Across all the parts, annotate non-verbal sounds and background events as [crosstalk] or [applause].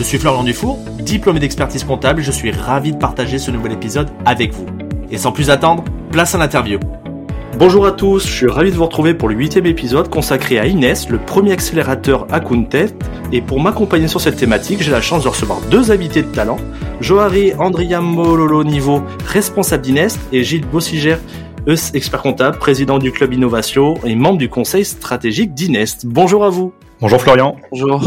Je suis Florian Dufour, diplômé d'expertise comptable et je suis ravi de partager ce nouvel épisode avec vous. Et sans plus attendre, place à l'interview. Bonjour à tous, je suis ravi de vous retrouver pour le huitième épisode consacré à Inès, le premier accélérateur à Kuntet. Et pour m'accompagner sur cette thématique, j'ai la chance de recevoir deux invités de talent, Johari Andriam Mololo Niveau, responsable d'Inès, et Gilles Bossiger, expert comptable, président du club Innovation et membre du conseil stratégique d'Inest. Bonjour à vous. Bonjour Florian. Bonjour.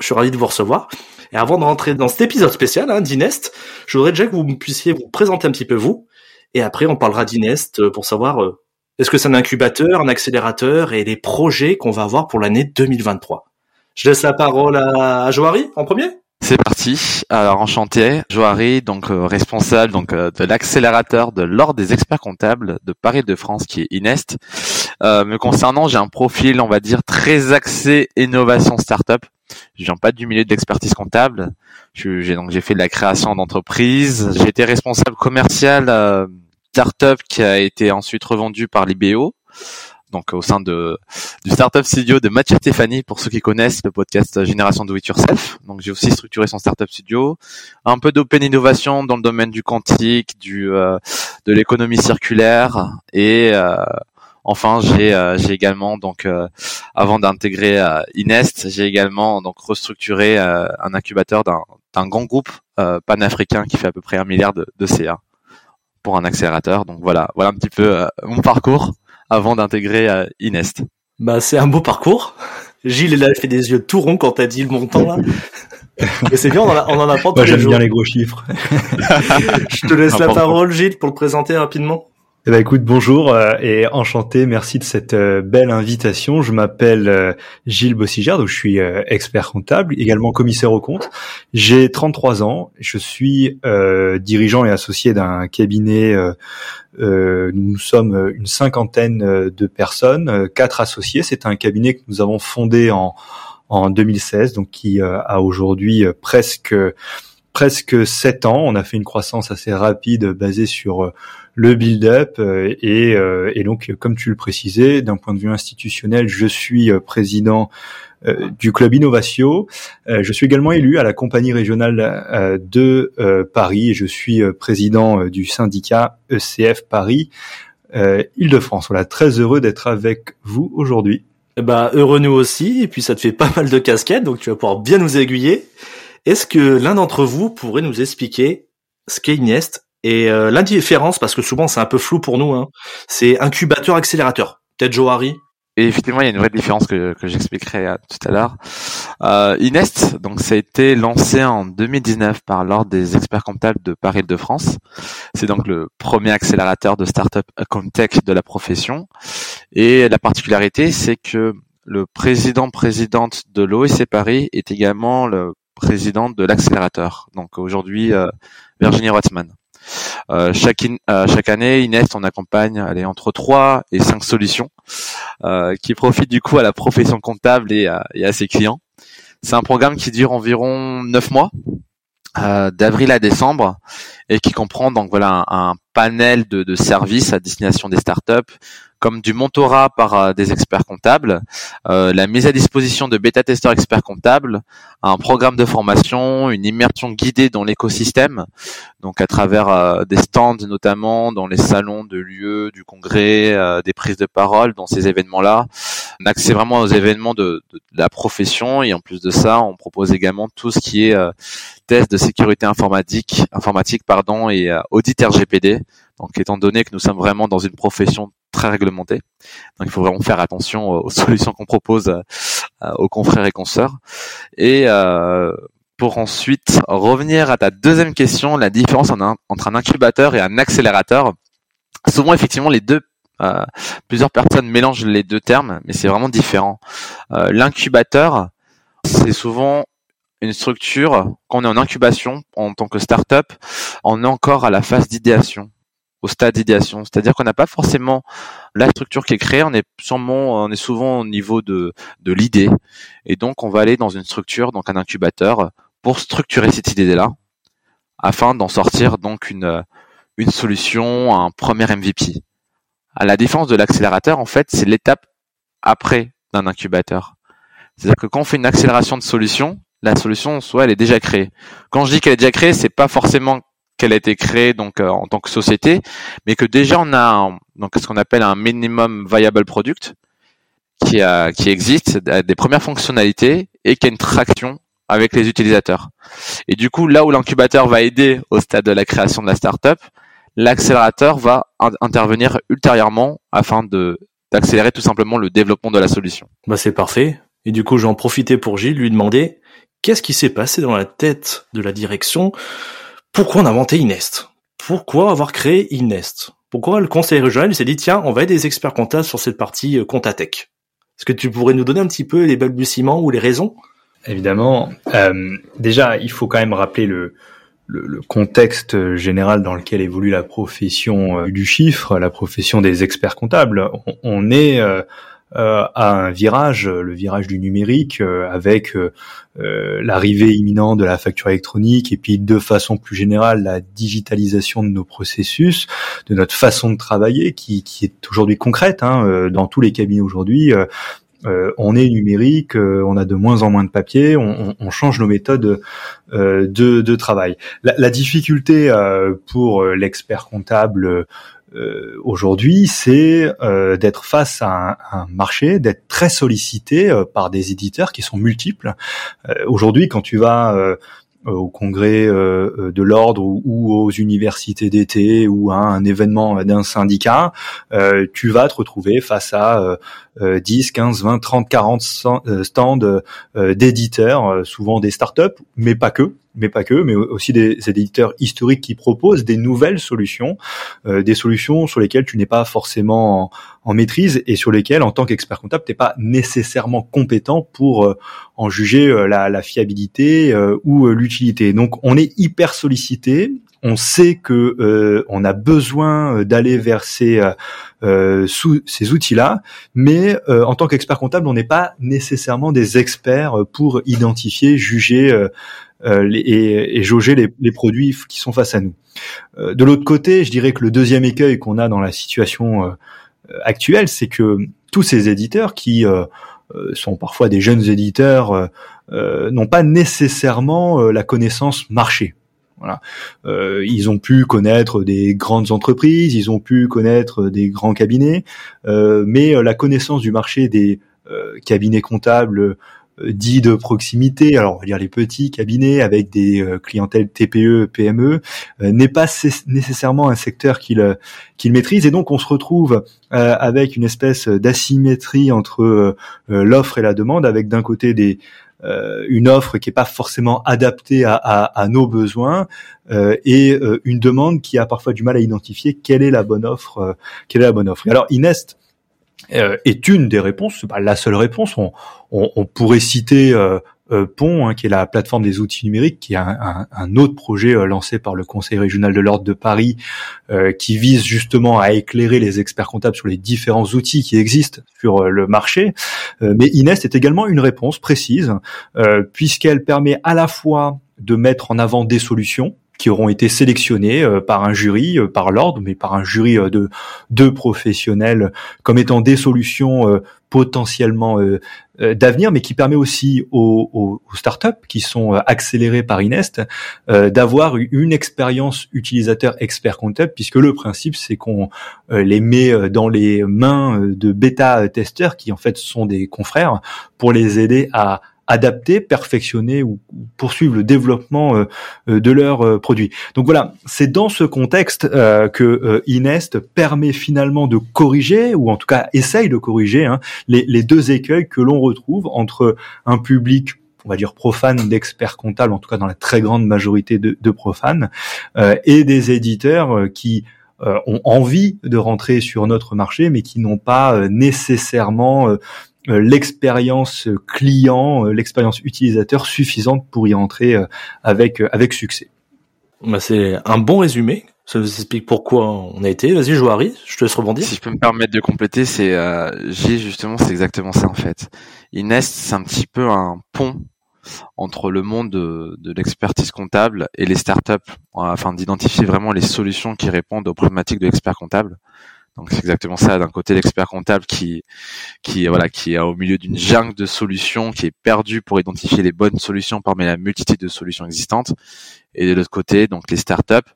Je suis ravi de vous recevoir. Et avant de rentrer dans cet épisode spécial hein, d'Inest, je voudrais déjà que vous puissiez vous présenter un petit peu vous. Et après, on parlera d'Inest pour savoir euh, est-ce que c'est un incubateur, un accélérateur et les projets qu'on va avoir pour l'année 2023. Je laisse la parole à Joari en premier. C'est parti. Alors enchanté, Joari, donc euh, responsable donc euh, de l'accélérateur de l'ordre des experts comptables de Paris de France qui est Inest. Euh, me concernant, j'ai un profil, on va dire très axé innovation startup. Je viens pas du milieu de l'expertise comptable. J'ai donc j'ai fait de la création d'entreprise. J'ai été responsable commercial startup qui a été ensuite revendu par l'IBO, donc au sein de du startup studio de Mathieu Stéphanie pour ceux qui connaissent le podcast Génération Do It Yourself. Donc j'ai aussi structuré son startup studio, un peu d'open innovation dans le domaine du quantique, du euh, de l'économie circulaire et euh, enfin j'ai euh, j'ai également donc avant d'intégrer Inest, j'ai également donc restructuré un incubateur d'un d'un grand groupe panafricain qui fait à peu près un milliard de, de CA pour un accélérateur. Donc voilà, voilà un petit peu euh, mon parcours avant d'intégrer euh, Inest. Bah c'est un beau parcours. Gilles il a fait des yeux tout ronds quand t'as dit le montant là. [laughs] Mais c'est bien, on en, a, on en apprend Moi j'aime bien les gros chiffres. [laughs] Je te laisse la parole Gilles pour le présenter rapidement. Eh ben écoute, bonjour euh, et enchanté, merci de cette euh, belle invitation. Je m'appelle euh, Gilles Bossiger, donc je suis expert comptable, également commissaire au compte. J'ai 33 ans, je suis dirigeant et associé d'un cabinet. nous sommes une cinquantaine de personnes, quatre associés. C'est un cabinet que nous avons fondé en en 2016, donc qui a aujourd'hui presque presque sept ans. On a fait une croissance assez rapide basée sur le build-up euh, et, euh, et, donc comme tu le précisais, d'un point de vue institutionnel, je suis euh, président du club Innovatio. je suis également élu à la compagnie régionale de Paris et je suis président du syndicat ECF Paris Île-de-France. Voilà, très heureux d'être avec vous aujourd'hui. Bah heureux nous aussi et puis ça te fait pas mal de casquettes donc tu vas pouvoir bien nous aiguiller. Est-ce que l'un d'entre vous pourrait nous expliquer ce qu'est Inest et euh, l'indifférence, parce que souvent c'est un peu flou pour nous, hein, c'est incubateur accélérateur. Peut-être Johari et effectivement, il y a une vraie différence que, que j'expliquerai tout à l'heure. Euh, Inest, donc ça a été lancé en 2019 par l'ordre des experts comptables de Paris-de-France. C'est donc le premier accélérateur de start-up tech de la profession. Et la particularité, c'est que le président-présidente de l'OEC Paris est également le président de l'accélérateur. Donc aujourd'hui, euh, Virginie Rotzmann. Euh, chaque, euh, chaque année, Inest, on accompagne allez, entre 3 et 5 solutions euh, qui profitent du coup à la profession comptable et à, et à ses clients. C'est un programme qui dure environ 9 mois, euh, d'avril à décembre, et qui comprend donc voilà un, un panel de, de, services à destination des startups, comme du mentorat par euh, des experts comptables, euh, la mise à disposition de bêta-testeurs experts comptables, un programme de formation, une immersion guidée dans l'écosystème, donc à travers euh, des stands notamment dans les salons de lieux, du congrès, des prises de parole dans ces événements-là, un accès vraiment aux événements de, de, la profession et en plus de ça, on propose également tout ce qui est test de sécurité informatique, informatique pardon et audit RGPD. Donc étant donné que nous sommes vraiment dans une profession très réglementé. Donc il faut vraiment faire attention aux [laughs] solutions qu'on propose euh, aux confrères et consoeurs. Et euh, pour ensuite revenir à ta deuxième question, la différence entre un incubateur et un accélérateur. Souvent effectivement les deux euh, plusieurs personnes mélangent les deux termes, mais c'est vraiment différent. L'incubateur, c'est souvent une structure, quand on est en incubation en tant que start-up, on est encore à la phase d'idéation, au stade d'idéation. C'est-à-dire qu'on n'a pas forcément la structure qui est créée, on est sûrement, on est souvent au niveau de, de l'idée. Et donc, on va aller dans une structure, donc un incubateur, pour structurer cette idée-là, afin d'en sortir donc une, une solution, un premier MVP. À la différence de l'accélérateur, en fait, c'est l'étape après d'un incubateur. C'est-à-dire que quand on fait une accélération de solution, la solution, soit elle est déjà créée. Quand je dis qu'elle est déjà créée, c'est pas forcément qu'elle a été créée donc euh, en tant que société, mais que déjà on a ce qu'on appelle un minimum viable product qui existe, des premières fonctionnalités et qui a une traction avec les utilisateurs. Et du coup, là où l'incubateur va aider au stade de la création de la startup, l'accélérateur va intervenir ultérieurement afin de d'accélérer tout simplement le développement de la solution. Bah c'est parfait. Et du coup, j'en profitais pour Gilles, lui demander qu'est-ce qui s'est passé dans la tête de la direction Pourquoi on a inventé Inest? Pourquoi avoir créé Inest? Pourquoi le conseil régional s'est dit tiens, on va aider des experts comptables sur cette partie euh, Comptatech Est-ce que tu pourrais nous donner un petit peu les balbutiements ou les raisons? Évidemment. Euh, déjà, il faut quand même rappeler le, contexte général dans lequel évolue la profession euh, du chiffre, la profession des experts comptables. On, est à un virage, le virage du numérique, avec l'arrivée imminente de la facture électronique et puis de façon plus générale la digitalisation de nos processus, de notre façon de travailler qui, qui est aujourd'hui concrète hein, dans tous les cabinets aujourd'hui. Euh, on est numérique, euh, on a de moins en moins de papier, on, on, change nos méthodes euh, de, de, travail. La, la difficulté pour l'expert comptable aujourd'hui, c'est d'être face à un, marché, d'être très sollicité par des éditeurs qui sont multiples. aujourd'hui, quand tu vas euh, au congrès euh, euh, de l'ordre ou, aux universités d'été ou à un événement d'un syndicat, tu vas te retrouver face à 10, 15, 20, 30, 40 stands d'éditeurs, souvent des startups, mais pas que mais pas que, mais aussi des, éditeurs historiques qui proposent des nouvelles solutions, euh, des solutions sur lesquelles tu n'es pas forcément en, maîtrise et sur lesquelles, en tant qu'expert comptable, tu n'es pas nécessairement compétent pour euh, en juger euh, la, la, fiabilité ou l'utilité. Donc, on est hyper sollicité. On sait que on a besoin d'aller vers ces sous ces outils-là, mais en tant qu'expert comptable, on n'est pas nécessairement des experts pour identifier, juger euh, et, jauger les, les, produits qui sont face à nous. Euh, de l'autre côté, je dirais que le deuxième écueil qu'on a dans la situation euh, actuelle, c'est que tous ces éditeurs qui sont parfois des jeunes éditeurs n'ont pas nécessairement la connaissance marché. Voilà. Euh, ils ont pu connaître des grandes entreprises, ils ont pu connaître des grands cabinets, euh, mais la connaissance du marché des cabinets comptables dits de proximité, alors on va dire les petits cabinets avec des euh, clientèles TPE, PME, euh, n'est pas nécessairement un secteur qu'il euh, qu'il maîtrise et donc on se retrouve avec une espèce d'asymétrie entre l'offre et la demande, avec d'un côté des une offre qui est pas forcément adaptée à, à, à nos besoins et une demande qui a parfois du mal à identifier quelle est la bonne offre, quelle est la bonne offre. alors Inest euh, est une des réponses, c'est pas la seule réponse. On, pourrait citer euh, euh Pont, hein, qui est la plateforme des outils numériques, qui est un, autre projet euh, lancé par le Conseil régional de l'ordre de Paris, qui vise justement à éclairer les experts comptables sur les différents outils qui existent sur le marché. mais Inest est également une réponse précise, puisqu'elle permet à la fois de mettre en avant des solutions, qui auront été sélectionnés euh, par un jury, euh, par l'ordre, mais par un jury euh, de deux professionnels comme étant des solutions potentiellement d'avenir, mais qui permet aussi aux, aux, startups qui sont accélérées par Inest d'avoir une expérience utilisateur expert comptable, puisque le principe c'est qu'on les met dans les mains de bêta testeurs qui en fait sont des confrères pour les aider à adapter, perfectionner ou, poursuivre le développement euh, euh, de leurs euh, produits. Donc voilà, c'est dans ce contexte que Inest permet finalement de corriger, ou en tout cas essaye de corriger, hein, les, deux écueils que l'on retrouve entre un public on va dire profane d'experts comptables, en tout cas dans la très grande majorité de, de profanes, et des éditeurs qui ont envie de rentrer sur notre marché, mais qui n'ont pas nécessairement l'expérience client, l'expérience utilisateur suffisante pour y entrer avec avec succès. Bah c'est un bon résumé. Ça vous explique pourquoi on a été. Vas-y, Joari, je te laisse rebondir. Si je peux me permettre de compléter, c'est euh, j'ai justement, c'est exactement ça en fait. Inest, c'est un petit peu un pont entre le monde de, de l'expertise comptable et les startups, afin d'identifier vraiment les solutions qui répondent aux problématiques de l'expert comptable. Donc c'est exactement ça. D'un côté, l'expert comptable qui, qui voilà, qui est au milieu d'une jungle de solutions, qui est perdu pour identifier les bonnes solutions parmi la multitude de solutions existantes. Et de l'autre côté, donc les startups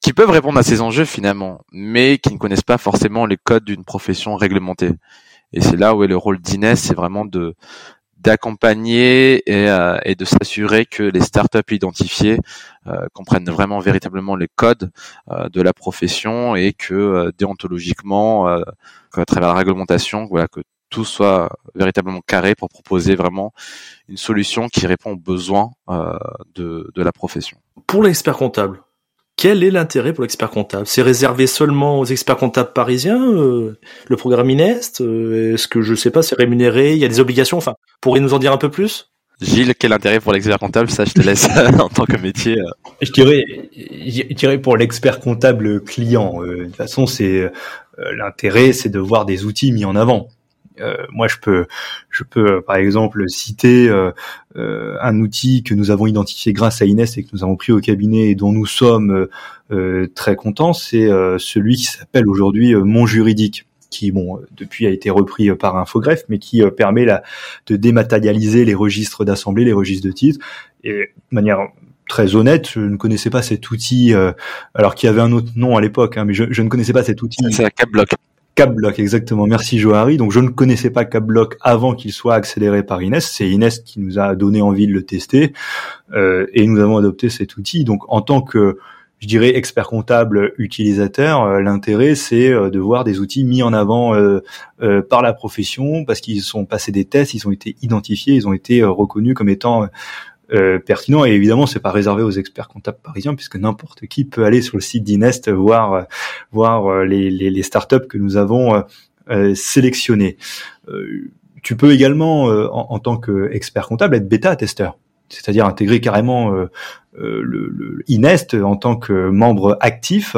qui peuvent répondre à ces enjeux finalement, mais qui ne connaissent pas forcément les codes d'une profession réglementée. Et c'est là où est le rôle d'Inès, c'est vraiment de d'accompagner et, euh, et, de s'assurer que les startups identifiées euh, comprennent vraiment véritablement les codes euh, de la profession et que déontologiquement, à travers la réglementation, voilà que tout soit véritablement carré pour proposer vraiment une solution qui répond aux besoins de, de la profession. Pour l'expert comptable, quel est l'intérêt pour l'expert comptable? C'est réservé seulement aux experts comptables parisiens euh, Le programme INEST euh, Est-ce que je sais pas, c'est rémunéré Il y a des obligations Enfin, pourriez nous en dire un peu plus? Gilles, quel intérêt pour l'expert comptable? Ça, je te laisse [laughs] en tant que métier. Euh. Je dirais, je dirais pour l'expert comptable client. de toute façon, c'est l'intérêt, c'est de voir des outils mis en avant. Euh, moi, je peux, je peux par exemple citer euh, euh, un outil que nous avons identifié grâce à Inès et que nous avons pris au cabinet et dont nous sommes très contents. C'est celui qui s'appelle aujourd'hui Mon Juridique qui bon depuis a été repris par Infogreffe, mais qui permet la, de dématérialiser les registres d'assemblée, les registres de titres, et de manière très honnête, je ne connaissais pas cet outil, alors qu'il y avait un autre nom à l'époque, hein, mais je, je, ne connaissais pas cet outil. C'est la CapBlock. CapBlock, exactement. Merci Johari. Donc je ne connaissais pas CapBlock avant qu'il soit accéléré par Inès. C'est Inès qui nous a donné envie de le tester euh, et nous avons adopté cet outil. Donc en tant que je dirais expert comptable utilisateur, euh, l'intérêt c'est euh, de voir des outils mis en avant par la profession parce qu'ils sont passés des tests, ils ont été identifiés, ils ont été reconnus comme étant euh, pertinent et évidemment c'est pas réservé aux experts comptables parisiens puisque n'importe qui peut aller sur le site d'Inest voir euh, voir euh, les, les, les, startups que nous avons euh, sélectionnées. tu peux également en, en, tant qu'expert comptable être bêta testeur, c'est-à-dire intégrer carrément le, Inest en tant que membre actif.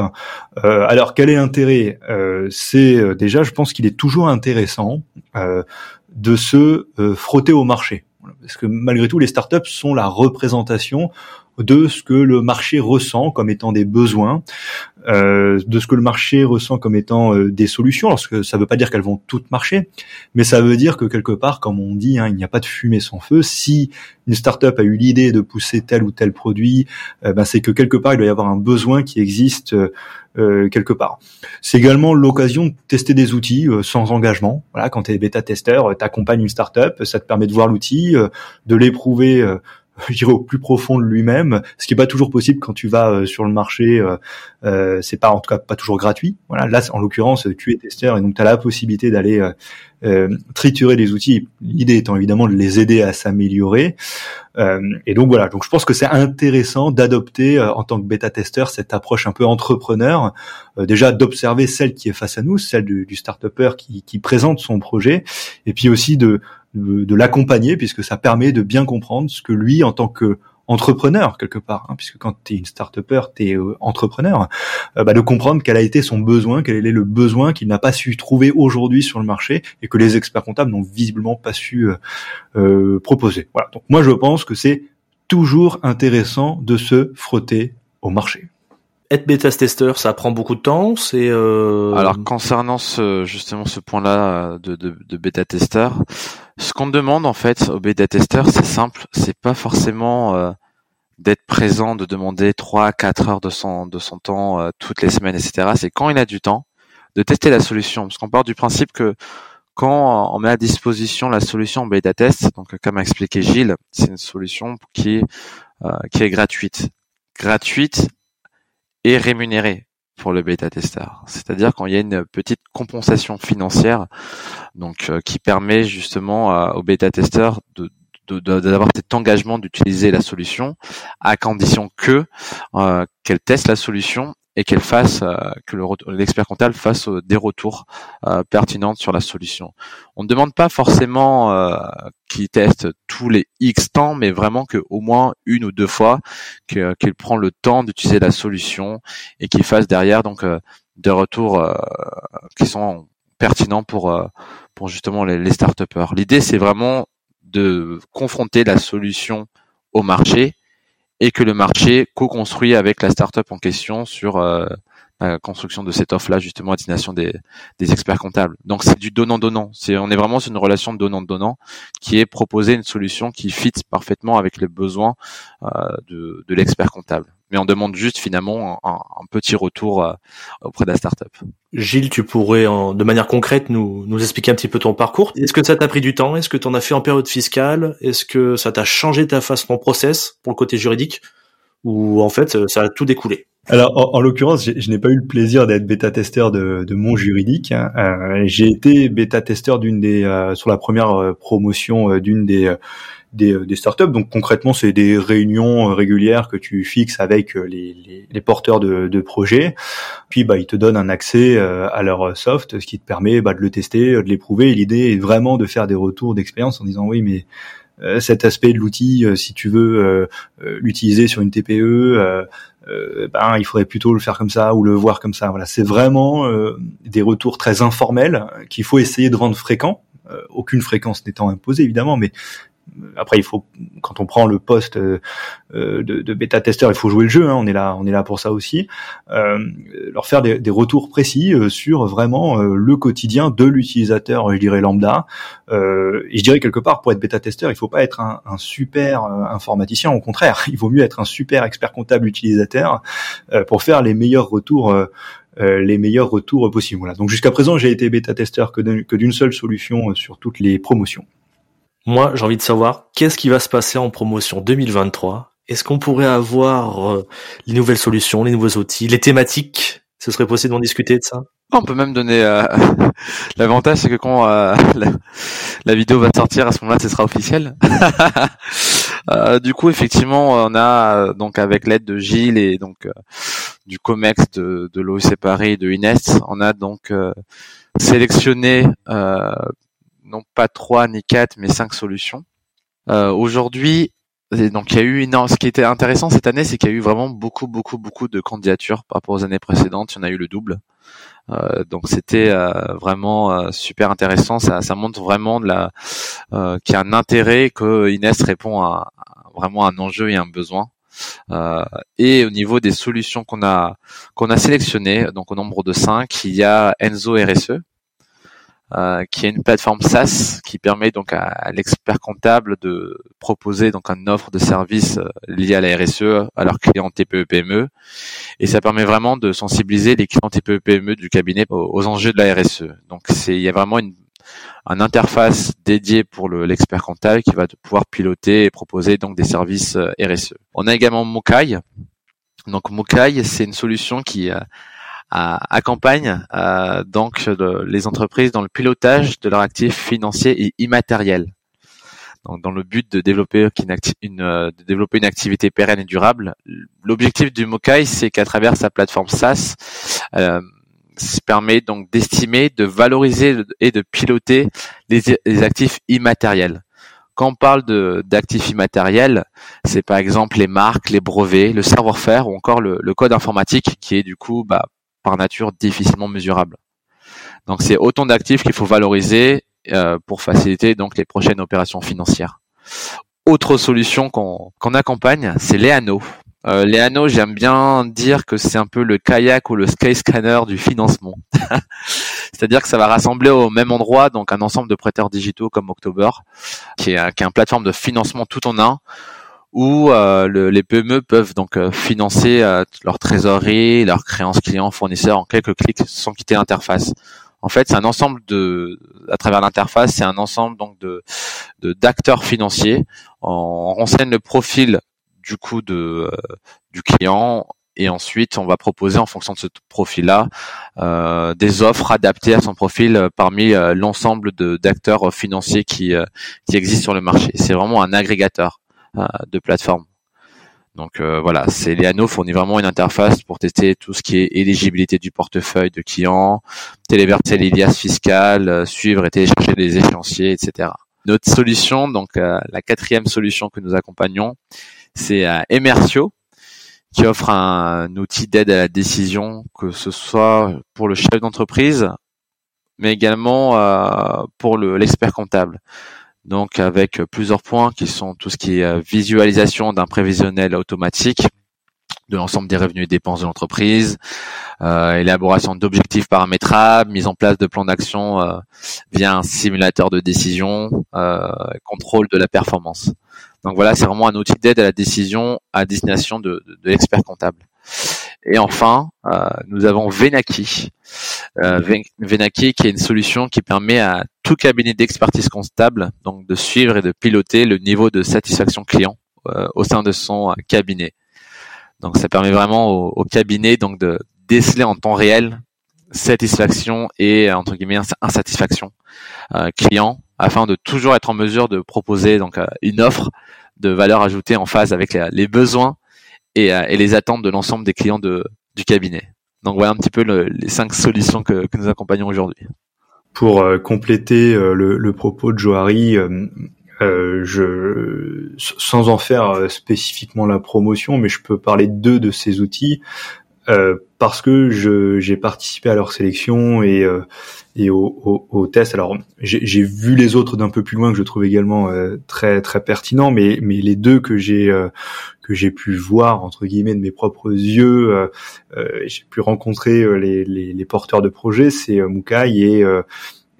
alors quel est l'intérêt? C'est déjà, je pense qu'il est toujours intéressant de se frotter au marché parce que malgré tout, les startups sont la représentation de ce que le marché ressent comme étant des besoins, euh, de ce que le marché ressent comme étant euh, des solutions. Alors que ça ne veut pas dire qu'elles vont toutes marcher, mais ça veut dire que quelque part, comme on dit, hein, il n'y a pas de fumée sans feu. Si une startup a eu l'idée de pousser tel ou tel produit, euh, ben c'est que quelque part il doit y avoir un besoin qui existe euh, quelque part. C'est également l'occasion de tester des outils sans engagement. Voilà, quand tu es bêta testeur, tu accompagnes une startup, ça te permet de voir l'outil, de l'éprouver [laughs] je au plus profond de lui-même, ce qui est pas toujours possible quand tu vas euh, sur le marché. Euh, euh, c'est pas en tout cas pas toujours gratuit. Voilà, là en l'occurrence tu es testeur et donc tu as la possibilité d'aller euh, euh, triturer les outils. L'idée étant évidemment de les aider à s'améliorer. et donc voilà, donc je pense que c'est intéressant d'adopter en tant que bêta testeur cette approche un peu entrepreneur, déjà d'observer celle qui est face à nous, celle du, du start-upper qui, qui présente son projet, et puis aussi de de, l'accompagner puisque ça permet de bien comprendre ce que lui, en tant que entrepreneur quelque part, hein, puisque quand tu es une start-upper, tu es euh, entrepreneur, euh, bah, de comprendre quel a été son besoin, quel est le besoin qu'il n'a pas su trouver aujourd'hui sur le marché et que les experts comptables n'ont visiblement pas su euh, proposer. Voilà. Donc moi je pense que c'est toujours intéressant de se frotter au marché être bêta tester, ça prend beaucoup de temps. C'est euh... alors concernant ce, justement ce point-là de, de, de bêta tester, ce qu'on demande en fait au bêta tester, c'est simple, c'est pas forcément euh, d'être présent, de demander 3 à 4 heures de son temps euh, toutes les semaines, etc. C'est quand il a du temps de tester la solution, parce qu'on part du principe que quand on met à disposition la solution bêta test, donc comme a expliqué Gilles, c'est une solution qui euh, qui est gratuite, gratuite et rémunéré pour le bêta testeur. C'est-à-dire quand il y a une petite compensation financière, donc euh, qui permet justement euh, au bêta testeur de d'avoir cet engagement d'utiliser la solution à condition que euh, qu'elle teste la solution et qu'elle fasse que l'expert comptable fasse des retours pertinents sur la solution. On ne demande pas forcément qu'il teste tous les X temps, mais vraiment que au moins une ou deux fois qu'il prend le temps d'utiliser la solution et qu'il fasse derrière donc des retours qui sont pertinents pour pour justement les, les L'idée c'est vraiment de confronter la solution au marché et que le marché co-construit avec la startup en question sur euh, la construction de cette offre-là justement à destination des, experts comptables. Donc c'est du donnant-donnant. C'est on est vraiment sur une relation de donnant-donnant qui est proposer une solution qui fit parfaitement avec les besoins euh, de l'expert comptable mais on demande juste finalement un, petit retour euh, auprès de la startup. Gilles, tu pourrais de manière concrète nous, nous expliquer un petit peu ton parcours. Est-ce que ça t'a pris du temps? Est-ce que tu en as fait en période fiscale? Est-ce que ça t'a changé ta façon de process pour le côté juridique? Ou en fait, ça a tout découlé? Alors, en, l'occurrence, je, n'ai pas eu le plaisir d'être bêta-testeur de, de, mon juridique. Hein. Euh, j'ai été bêta-testeur d'une des euh, sur la première promotion d'une des des, euh, des startups. Donc concrètement, c'est des réunions euh, régulières que tu fixes avec euh, les, les, les porteurs de, de, projets. Puis bah, ils te donnent un accès à leur soft, ce qui te permet bah, de le tester, de l'éprouver. L'idée est vraiment de faire des retours d'expérience en disant oui, mais cet aspect de l'outil, si tu veux l'utiliser sur une TPE, ben il faudrait plutôt le faire comme ça ou le voir comme ça. Voilà, c'est vraiment des retours très informels qu'il faut essayer de rendre fréquents. aucune fréquence n'étant imposée évidemment, mais après il faut quand on prend le poste euh, de, de bêta testeur il faut jouer le jeu hein, on est là on est là pour ça aussi euh, leur faire des, des, retours précis euh, sur vraiment euh, le quotidien de l'utilisateur je dirais lambda et je dirais quelque part pour être bêta testeur il faut pas être un, un super informaticien au contraire [laughs] il vaut mieux être un super expert comptable utilisateur pour faire les meilleurs retours les meilleurs retours possibles. Voilà. Donc jusqu'à présent, j'ai été bêta testeur que d'une seule solution sur toutes les promotions. Moi, j'ai envie de savoir qu'est-ce qui va se passer en promotion 2023. Est-ce qu'on pourrait avoir euh, les nouvelles solutions, les nouveaux outils, les thématiques? Ce serait possible d'en discuter de ça? On peut même donner euh, [laughs] l'avantage, c'est que quand euh, [laughs] la, vidéo va sortir à ce moment-là, ce sera officiel. [laughs] du coup, effectivement, on a donc avec l'aide de Gilles et donc du Comex de, de l'OEC Paris et de Inest, on a donc sélectionné non pas trois ni quatre, mais cinq solutions. Euh, aujourd'hui, donc il y a eu non, ce qui était intéressant cette année, c'est qu'il y a eu vraiment beaucoup, beaucoup, beaucoup de candidatures par rapport aux années précédentes. Il y en a eu le double. Euh, donc c'était euh, vraiment super intéressant. Ça, ça montre vraiment de la qu'il y a un intérêt que Inès répond à, vraiment un enjeu et un besoin. et au niveau des solutions qu'on a qu'on a sélectionnées, donc au nombre de cinq, il y a Enzo RSE, euh, qui est une plateforme SaaS qui permet donc à, l'expert comptable de proposer donc une offre de services euh, liés à la RSE à leurs clients TPE PME et ça permet vraiment de sensibiliser les clients TPE PME du cabinet aux, enjeux de la RSE. Donc c'est il y a vraiment une un interface dédié pour l'expert comptable qui va pouvoir piloter et proposer donc des services euh, RSE. On a également Mokai. Donc Mokai, c'est une solution qui accompagne euh, donc les entreprises dans le pilotage de leurs actifs financiers et immatériels. Donc, dans le but de développer une, euh, de développer une activité pérenne et durable. L'objectif du Mokai, c'est qu'à travers sa plateforme SaaS, euh, permet donc d'estimer, de valoriser et de piloter les, les actifs immatériels. Quand on parle d'actifs immatériels, c'est par exemple les marques, les brevets, le savoir-faire ou encore le, le, code informatique qui est du coup bah, par nature difficilement mesurable. Donc c'est autant d'actifs qu'il faut valoriser euh, pour faciliter donc les prochaines opérations financières. Autre solution qu'on accompagne, c'est les anneaux. Euh, les anneaux, j'aime bien dire que c'est un peu le kayak ou le skyscanner du financement. [laughs] C'est-à-dire que ça va rassembler au même endroit donc un ensemble de prêteurs digitaux comme October, qui est, qui est une plateforme de financement tout en un, où euh, les PME peuvent donc euh, financer euh, leur trésorerie, leurs créances clients, fournisseurs en quelques clics sans quitter l'interface. En fait, c'est un ensemble de, à travers l'interface, c'est un ensemble donc de d'acteurs financiers. On renseigne le profil du coup de du client et ensuite on va proposer en fonction de ce profil-là euh, des offres adaptées à son profil parmi l'ensemble d'acteurs financiers qui qui existent sur le marché. C'est vraiment un agrégateur. Euh, de plateforme. Donc voilà, c'est Liano fournit vraiment une interface pour tester tout ce qui est éligibilité du portefeuille de clients, téléverser les liasses fiscales, suivre et télécharger les échéanciers, etc. Notre solution, donc la quatrième solution que nous accompagnons, c'est Emercio, qui offre un, outil d'aide à la décision, que ce soit pour le chef d'entreprise, mais également euh, pour l'expert comptable. Donc avec plusieurs points qui sont tout ce qui est euh, visualisation d'un prévisionnel automatique de l'ensemble des revenus et dépenses de l'entreprise, euh, élaboration d'objectifs paramétrables, mise en place de plans d'action via un simulateur de décision, contrôle de la performance. Donc voilà, c'est vraiment un outil d'aide à la décision à destination de, l'expert comptable. Et enfin, euh, nous avons Venaki. Euh, Venaki qui est une solution qui permet à tout cabinet d'expertise comptable donc de suivre et de piloter le niveau de satisfaction client euh, au sein de son cabinet. Donc ça permet vraiment au, au, cabinet donc de déceler en temps réel satisfaction et entre guillemets insatisfaction client afin de toujours être en mesure de proposer donc une offre de valeur ajoutée en phase avec les besoins euh, et, les attentes de l'ensemble des clients du cabinet. Donc voilà un petit peu les cinq solutions que, nous accompagnons aujourd'hui. Pour euh, compléter euh, le, propos de Johari, je, sans en faire spécifiquement la promotion, mais je peux parler de deux de ces outils. Euh, parce que j'ai participé à leur sélection et, euh, et au, au, au, test. Alors j'ai vu les autres d'un peu plus loin que je trouve également euh, très très pertinents, mais mais les deux que j'ai que j'ai pu voir entre guillemets de mes propres yeux, j'ai pu rencontrer les, les, les, porteurs de projets, c'est Mukai et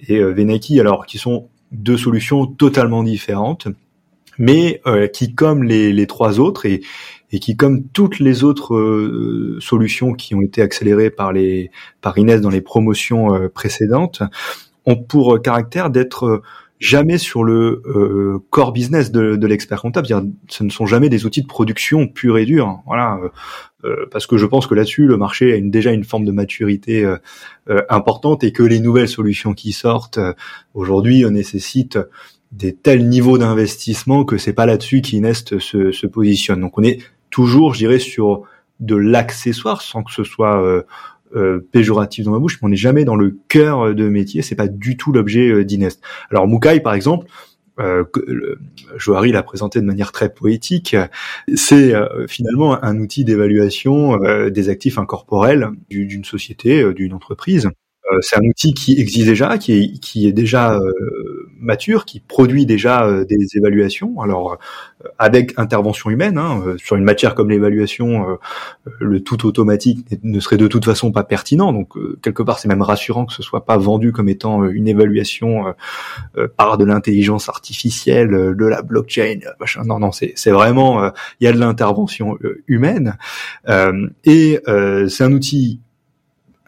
et Venaki, alors qui sont deux solutions totalement différentes, mais qui comme les, les trois autres et et qui, comme toutes les autres euh, solutions qui ont été accélérées par les par Inès dans les promotions euh, précédentes, ont pour caractère d'être euh, jamais sur le core business de, de l'expert comptable. Ce ne sont jamais des outils de production purs et durs. Voilà, parce que je pense que là-dessus, le marché a une, déjà une forme de maturité importante et que les nouvelles solutions qui sortent aujourd'hui nécessitent des tels niveaux d'investissement que c'est pas là-dessus qu'Inest se, se positionne. Donc on est toujours, je dirais, sur de l'accessoire sans que ce soit euh, euh, péjoratif dans ma bouche, mais on n'est jamais dans le cœur de métier. C'est pas du tout l'objet euh, d'Inest. Alors Mukai, par exemple, euh, l'a présenté de manière très poétique, c'est finalement un outil d'évaluation des actifs incorporels d'une société, d'une entreprise. C'est un outil qui existe déjà, qui est, qui est déjà mature, qui produit déjà des évaluations. Alors avec intervention humaine. Hein, euh, sur une matière comme l'évaluation, euh, le tout automatique ne serait de toute façon pas pertinent. Donc euh, quelque part, c'est même rassurant que ce soit pas vendu comme étant une évaluation par de l'intelligence artificielle, de la blockchain. Machin. Non, non, c'est vraiment il y a de l'intervention humaine et c'est un outil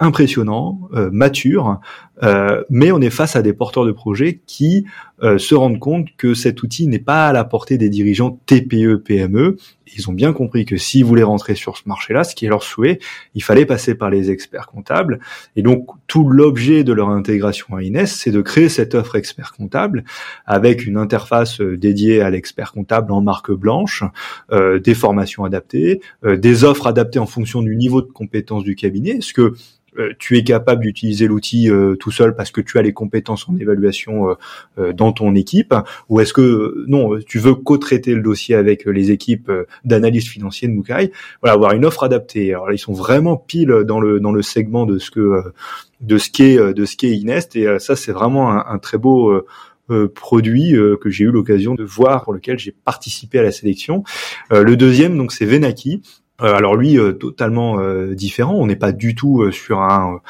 impressionnant, mature, euh, mais on est face à des porteurs de projets qui euh, se rendent compte que cet outil n'est pas à la portée des dirigeants TPE, PME. Ils ont bien compris que s'ils voulaient rentrer sur ce marché-là, ce qui est leur souhait, il fallait passer par les experts comptables. Et donc, tout l'objet de leur intégration à Ines, c'est de créer cette offre expert comptable avec une interface euh, dédiée à l'expert comptable en marque blanche, des formations adaptées, des offres adaptées en fonction du niveau de compétence du cabinet. Est-ce que euh, tu es capable d'utiliser l'outil euh, seul parce que tu as les compétences en évaluation euh, dans ton équipe ou est-ce que non tu veux co-traiter le dossier avec les équipes d'analystes financiers de Mukai voilà avoir une offre adaptée. Alors là, ils sont vraiment pile dans le dans le segment de ce que de ce qu'est de ce qu'est Inest et ça c'est vraiment un, très beau produit que j'ai eu l'occasion de voir pour lequel j'ai participé à la sélection. Le deuxième donc c'est Venaki. euh, alors lui, euh, totalement euh, différent. On n'est pas du tout sur un,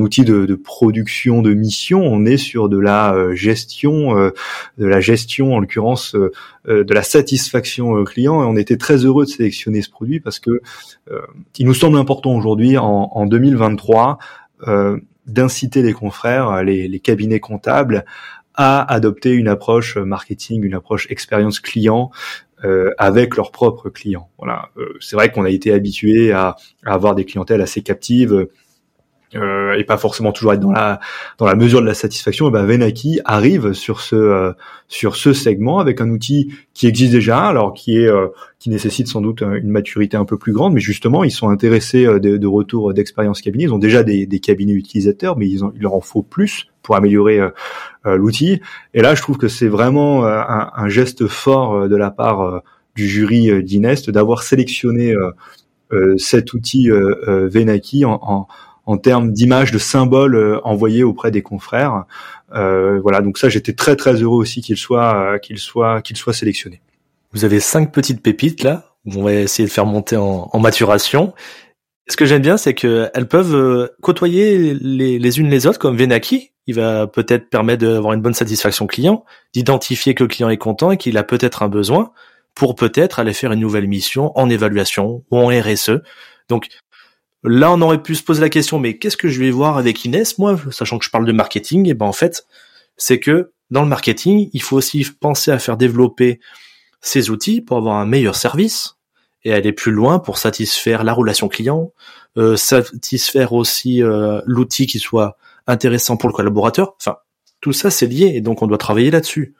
outil de, production de mission. On est sur de la gestion, de la gestion en l'occurrence de la satisfaction client. Et on était très heureux de sélectionner ce produit parce que il nous semble important aujourd'hui, en, en 2023, d'inciter les confrères, les, les cabinets comptables à adopter une approche marketing, une approche expérience client euh, avec leurs propres clients. Voilà, euh, c'est vrai qu'on a été habitué à, à, avoir des clientèles assez captives euh, et pas forcément toujours être dans la dans la mesure de la satisfaction, et ben Venaki arrive sur ce euh, sur ce segment avec un outil qui existe déjà, alors qui est euh, qui nécessite sans doute une maturité un peu plus grande, mais justement ils sont intéressés de, de retour d'expérience cabinet. Ils ont déjà des, des cabinets utilisateurs, mais ils ont, il leur en faut plus pour améliorer l'outil. Et là, je trouve que c'est vraiment un, un, geste fort de la part du jury d'Inest d'avoir sélectionné cet outil Venaki en, en en termes d'image, de symboles euh, envoyés auprès des confrères. Euh, voilà, donc ça, j'étais très très heureux aussi qu'il soit euh, qu'il soit qu'il soit sélectionné. Vous avez cinq petites pépites là. On va essayer de faire monter en, maturation. Ce que j'aime bien, c'est qu'elles peuvent côtoyer les, les, unes les autres, comme Venaki. Il va peut-être permettre d'avoir une bonne satisfaction client, d'identifier que le client est content et qu'il a peut-être un besoin pour peut-être aller faire une nouvelle mission en évaluation ou en RSE. Donc, Là, on aurait pu se poser la question, mais qu'est-ce que je vais voir avec Inès, moi, sachant que je parle de marketing? Et eh ben en fait, c'est que dans le marketing, il faut aussi penser à faire développer ces outils pour avoir un meilleur service et aller plus loin pour satisfaire la relation client, euh, satisfaire aussi euh, l'outil qui soit intéressant pour le collaborateur. Enfin, tout ça c'est lié et donc on doit travailler là-dessus.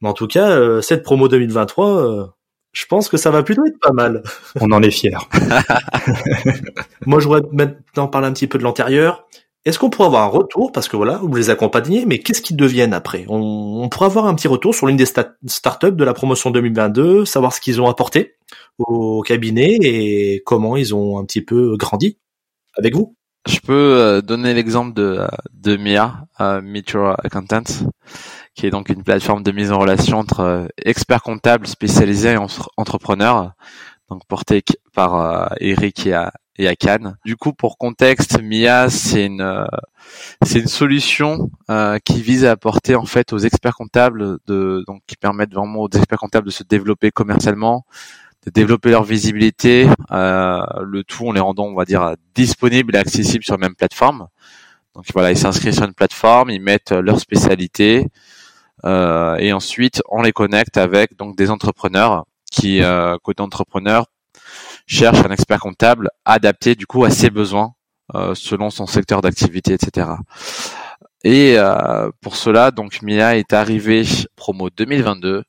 Mais en tout cas, euh, cette promo 2023, je pense que ça va plutôt être pas mal. On en est fiers. [laughs] Moi, je voudrais maintenant parler un petit peu de l'antérieur. Est-ce qu'on pourrait avoir un retour Parce que voilà, vous les accompagnez, mais qu'est-ce qu'ils deviennent après? On, on, pourrait avoir un petit retour sur l'une des startups de la promotion 2022, savoir ce qu'ils ont apporté au cabinet et comment ils ont un petit peu grandi avec vous. Je peux euh, donner l'exemple de, euh, de MIA, uh, Accountant, qui est donc une plateforme de mise en relation entre euh, experts comptables spécialisés et entrepreneurs, donc portée par euh, Eric et, à, et à Cannes. Du coup, pour contexte, Mia, c'est une euh, c'est une solution qui vise à apporter en fait aux experts comptables de donc qui permettent vraiment aux experts comptables de se développer commercialement, de développer leur visibilité, le tout en les rendant, on va dire, disponibles et accessibles sur la même plateforme. Donc voilà, ils s'inscrivent sur une plateforme, ils mettent leur spécialité, euh, et ensuite on les connecte avec donc des entrepreneurs qui euh, côté entrepreneur cherchent un expert comptable adapté du coup à ses besoins euh, selon son secteur d'activité, etc. Et pour cela, donc Mia est arrivé promo 2022.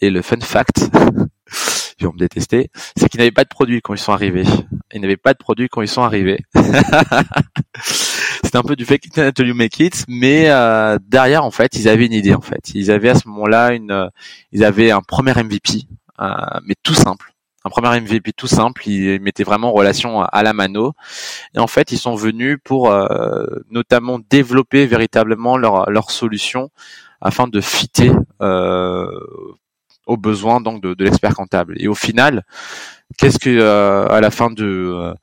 Et le fun fact, [laughs] ils vont me détester, c'est qu'ils n'avaient pas de produits quand ils sont arrivés. Ils n'avaient pas de produits quand ils sont arrivés. [laughs] C'était un peu du fake it until you make it, mais euh, derrière en fait, ils avaient une idée en fait. Ils avaient à ce moment-là une, euh, ils avaient un premier MVP, euh, mais tout simple. Un premier MVP tout simple, ils mettaient vraiment en relation à la mano. Et en fait, ils sont venus pour notamment développer véritablement leur, leur solution afin de fitter aux besoins donc de, de l'expert comptable. Et au final, qu'est-ce que euh, à la fin de euh,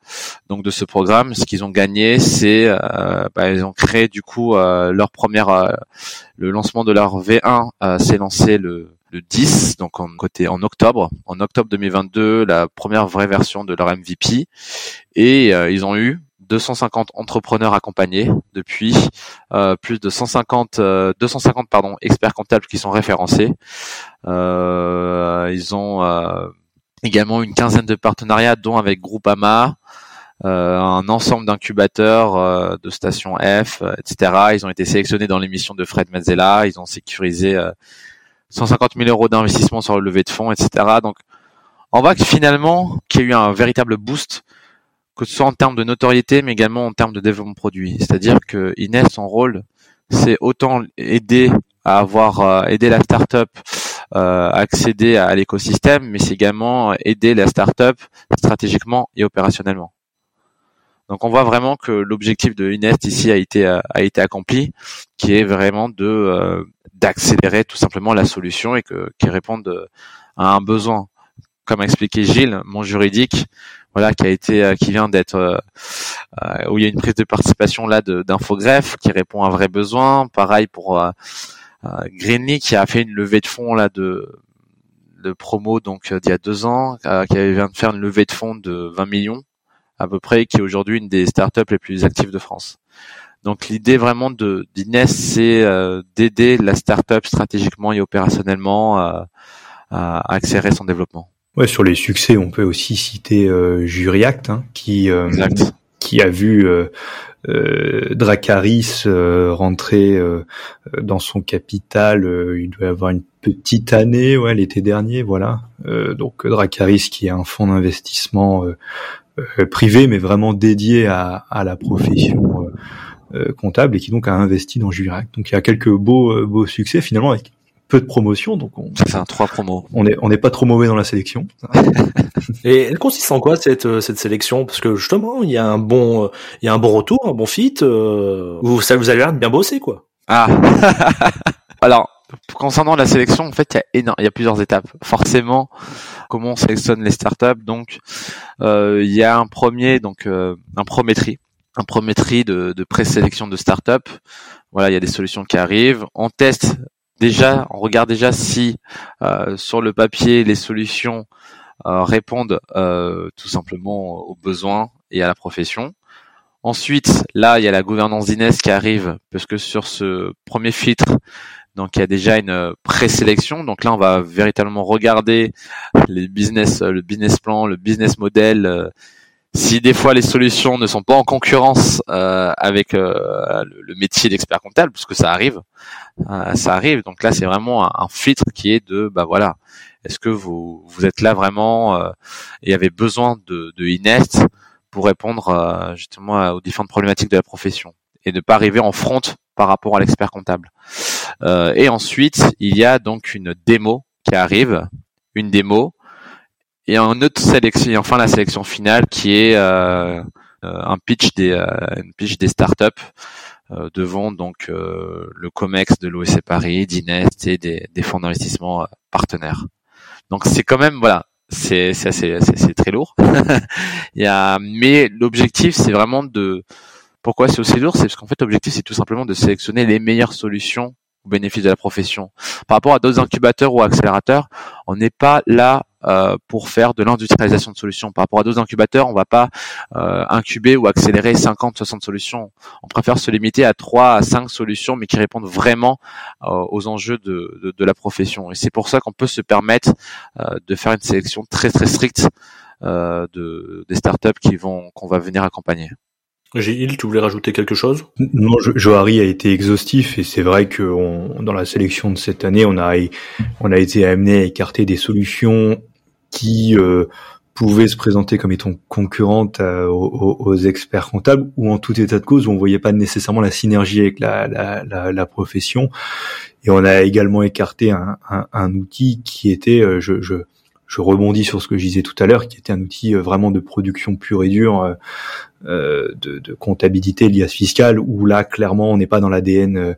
donc de ce programme, ce qu'ils ont gagné, c'est euh, bah, ils ont créé du coup leur première le lancement de leur V1 s'est lancé le le 10, donc en côté en octobre, en octobre 2022, la première vraie version de leur MVP, et ils ont eu 250 entrepreneurs accompagnés depuis, euh, plus de 150, 250 pardon experts comptables qui sont référencés. Euh, ils ont également une quinzaine de partenariats, dont avec Groupama, euh, un ensemble d'incubateurs euh, de stations F, euh, etc. Ils ont été sélectionnés dans l'émission de Fred Mezzella. Ils ont sécurisé 150 000 euros d'investissement sur le levée de fonds, etc. Donc, on voit que finalement, qu'il y a eu un véritable boost, que ce soit en termes de notoriété, mais également en termes de développement produit. C'est-à-dire que Inès, son rôle, c'est autant aider à avoir aidé la startup euh, accéder à, l'écosystème, mais c'est également aider la startup stratégiquement et opérationnellement. Donc on voit vraiment que l'objectif de Inest ici a été a été accompli, qui est vraiment de euh, d'accélérer tout simplement la solution et que qui réponde à un besoin. Comme a expliqué Gilles, mon juridique, voilà, qui a été qui vient d'être euh, où il y a une prise de participation là d'infogreffe qui répond à un vrai besoin. Pareil pour euh, Greenly qui a fait une levée de fonds là de de promo donc euh, d'il y a deux ans, euh, qui vient de faire une levée de fonds de 20 millions à peu près, qui est aujourd'hui une des startups les plus actives de France. Donc l'idée vraiment de d'Inès, c'est d'aider la startup stratégiquement et opérationnellement à accélérer son développement. Ouais, sur les succès, on peut aussi citer Juriact, hein, qui qui a vu Dracaris rentrer dans son capital. il doit avoir une petite année, ouais, l'été dernier, voilà. donc Dracaris qui est un fonds d'investissement privé, mais vraiment dédié à, à la profession comptable et qui donc a investi dans Jurac. Donc il y a quelques beaux beaux succès finalement avec peu de promotion, donc on. C'est un trois promos. On est on n'est pas trop mauvais dans la sélection. [laughs] Et elle consiste en quoi cette euh, cette sélection? Parce que justement, il y a un bon euh, il y a un bon retour, un bon fit. Euh, vous ça vous avez l'air de bien bosser quoi. Ah. [laughs] Alors concernant la sélection, en fait, il y a énorme, il y a plusieurs étapes. Forcément, comment on sélectionne les startups Donc, euh, il y a un premier donc euh, un premier tri, un premier tri de, de présélection de startups. Voilà, il y a des solutions qui arrivent. On teste déjà, on regarde déjà si euh, sur le papier les solutions euh, répondent euh, tout simplement aux besoins et à la profession. Ensuite, là, il y a la gouvernance d'Inès qui arrive, parce que sur ce premier filtre, donc il y a déjà une présélection. Donc là, on va véritablement regarder les business, le business plan, le business model, si des fois les solutions ne sont pas en concurrence euh, avec euh, le, métier d'expert comptable, parce que ça arrive, euh, ça arrive. Donc là, c'est vraiment un, filtre qui est de, bah voilà, est-ce que vous vous êtes là vraiment et avez besoin de, de Inest pour répondre justement aux différentes problématiques de la profession et ne pas arriver en front par rapport à l'expert comptable. et ensuite, il y a donc une démo qui arrive, une démo et un autre sélection, enfin la sélection finale qui est euh, euh un pitch des euh, une pitch des startups euh, devant donc le Comex de l'OEC Paris, d'Inest et des, des fonds d'investissement partenaires. Donc c'est quand même voilà, c'est c'est c'est très lourd. [laughs] Il y a mais l'objectif c'est vraiment de pourquoi c'est aussi lourd, c'est parce qu'en fait l'objectif c'est tout simplement de sélectionner les meilleures solutions au bénéfice de la profession. Par rapport à d'autres incubateurs ou accélérateurs, on n'est pas là euh, pour faire de l'industrialisation de solutions. Par rapport à d'autres incubateurs, on va pas euh, incuber ou accélérer 50, 60 solutions. On préfère se limiter à 3 à 5 solutions, mais qui répondent vraiment euh, aux enjeux de, la profession. Et c'est pour ça qu'on peut se permettre de faire une sélection très très stricte de, des startups qui vont qu'on va venir accompagner. Gilles, tu voulais rajouter quelque chose? Non, Johari a été exhaustif et c'est vrai que dans la sélection de cette année, on a on a été amené à écarter des solutions qui euh, pouvaient se présenter comme étant concurrentes euh, aux, experts comptables ou en tout état de cause où on voyait pas nécessairement la synergie avec la, profession. Et on a également écarté un, un, un outil qui était, euh, je, je je rebondis sur ce que je disais tout à l'heure, qui était un outil euh, vraiment de production pure et dure, euh, euh, de, de, comptabilité, l'IAS fiscale, où là, clairement, on n'est pas dans l'ADN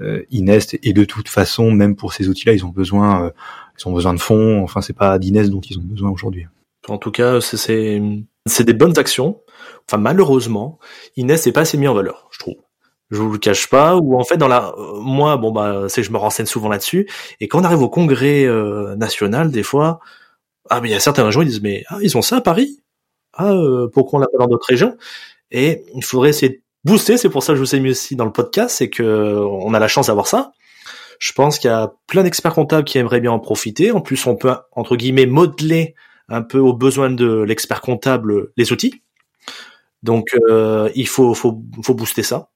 euh, Inest. Et de toute façon, même pour ces outils-là, ils ont besoin, ils ont besoin de fonds. Enfin, c'est pas d'Inest dont ils ont besoin aujourd'hui. En tout cas, c'est des bonnes actions. Enfin, malheureusement, Inest n'est pas assez mis en valeur, je trouve je vous le cache pas ou en fait dans la moi bon bah c'est je me renseigne souvent là-dessus et quand on arrive au congrès national des fois ah, mais il y a certains gens qui disent, mais ah, ils ont ça à Paris? Ah, euh, pourquoi on l'a pas dans d'autres régions? Et il faudrait essayer de booster, c'est pour ça que je vous ai mis aussi dans le podcast, c'est que on a la chance d'avoir ça. Je pense qu'il y a plein d'experts comptables qui aimeraient bien en profiter. En plus, on peut, entre guillemets, modeler un peu aux besoins de l'expert comptable les outils. Donc, euh, il faut, faut, faut booster ça.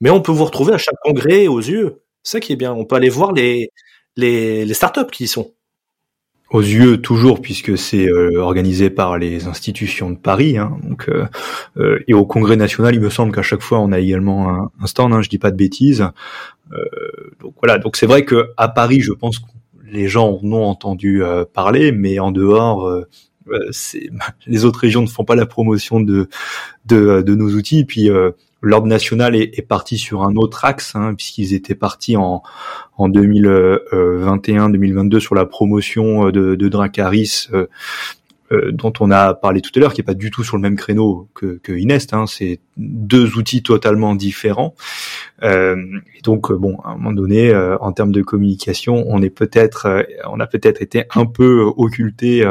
Mais on peut vous retrouver à chaque congrès aux yeux. Ça qui est bien. On peut aller voir les, les, les startups qui y sont. Aux yeux toujours puisque c'est euh, organisé par les institutions de Paris. Hein, donc euh, euh, et au Congrès national, il me semble qu'à chaque fois on a également un, stand. Hein, je dis pas de bêtises. donc voilà. Donc c'est vrai que à Paris, je pense que les gens en ont entendu parler, mais en dehors, [laughs] les autres régions ne font pas la promotion de de, de nos outils. puis l'ordre national est, parti sur un autre axe, hein, puisqu'ils étaient partis en, en 2021-2022 sur la promotion euh, de, Dracaris, euh, euh, dont on a parlé tout à l'heure, qui est pas du tout sur le même créneau que, Inest. Hein, c'est deux outils totalement différents. Euh, et donc, bon, à un moment donné, en termes de communication, on est peut-être, on a peut-être été un peu occulté